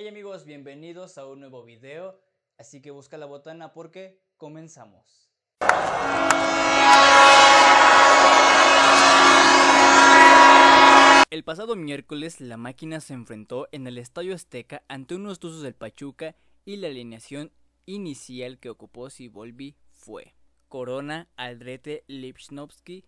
Hey amigos, bienvenidos a un nuevo video, así que busca la botana porque comenzamos. El pasado miércoles la máquina se enfrentó en el Estadio Azteca ante unos Tuzos del Pachuca y la alineación inicial que ocupó Sibolvi fue Corona, Aldrete, Lipschnowski,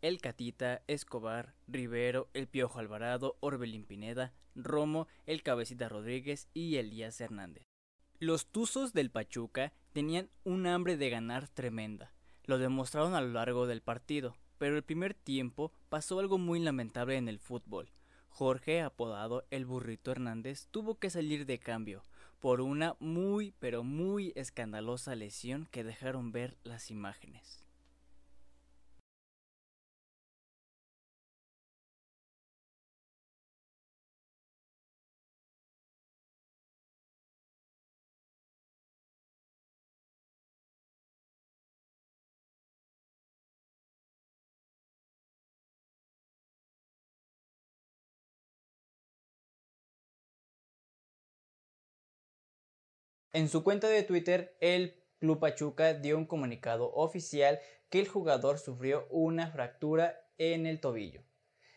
El Catita, Escobar, Rivero, El Piojo Alvarado, Orbelín Pineda, Romo, El Cabecita Rodríguez y Elías Hernández. Los Tuzos del Pachuca tenían un hambre de ganar tremenda. Lo demostraron a lo largo del partido, pero el primer tiempo pasó algo muy lamentable en el fútbol. Jorge, apodado el Burrito Hernández, tuvo que salir de cambio por una muy pero muy escandalosa lesión que dejaron ver las imágenes. En su cuenta de Twitter, el Club Pachuca dio un comunicado oficial que el jugador sufrió una fractura en el tobillo.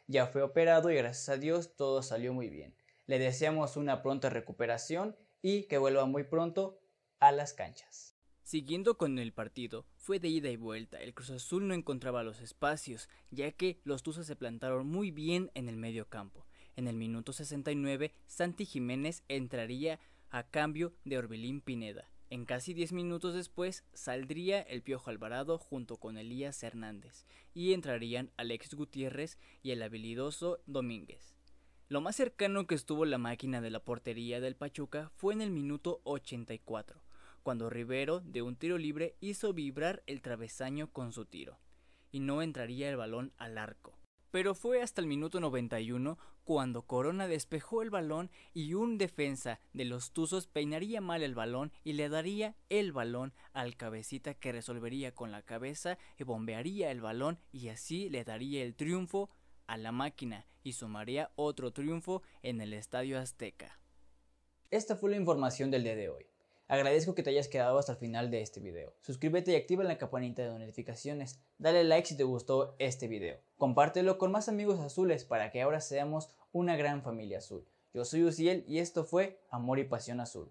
Ya fue operado y gracias a Dios todo salió muy bien. Le deseamos una pronta recuperación y que vuelva muy pronto a las canchas. Siguiendo con el partido, fue de ida y vuelta. El Cruz Azul no encontraba los espacios, ya que los Tuzos se plantaron muy bien en el medio campo. En el minuto 69, Santi Jiménez entraría a cambio de Orbelín Pineda. En casi 10 minutos después saldría el Piojo Alvarado junto con Elías Hernández y entrarían Alex Gutiérrez y el habilidoso Domínguez. Lo más cercano que estuvo la máquina de la portería del Pachuca fue en el minuto 84, cuando Rivero de un tiro libre hizo vibrar el travesaño con su tiro, y no entraría el balón al arco pero fue hasta el minuto 91 cuando Corona despejó el balón y un defensa de los Tuzos peinaría mal el balón y le daría el balón al cabecita que resolvería con la cabeza y bombearía el balón y así le daría el triunfo a la máquina y sumaría otro triunfo en el Estadio Azteca. Esta fue la información del día de hoy. Agradezco que te hayas quedado hasta el final de este video. Suscríbete y activa la campanita de notificaciones. Dale like si te gustó este video. Compártelo con más amigos azules para que ahora seamos una gran familia azul. Yo soy Uciel y esto fue Amor y Pasión Azul.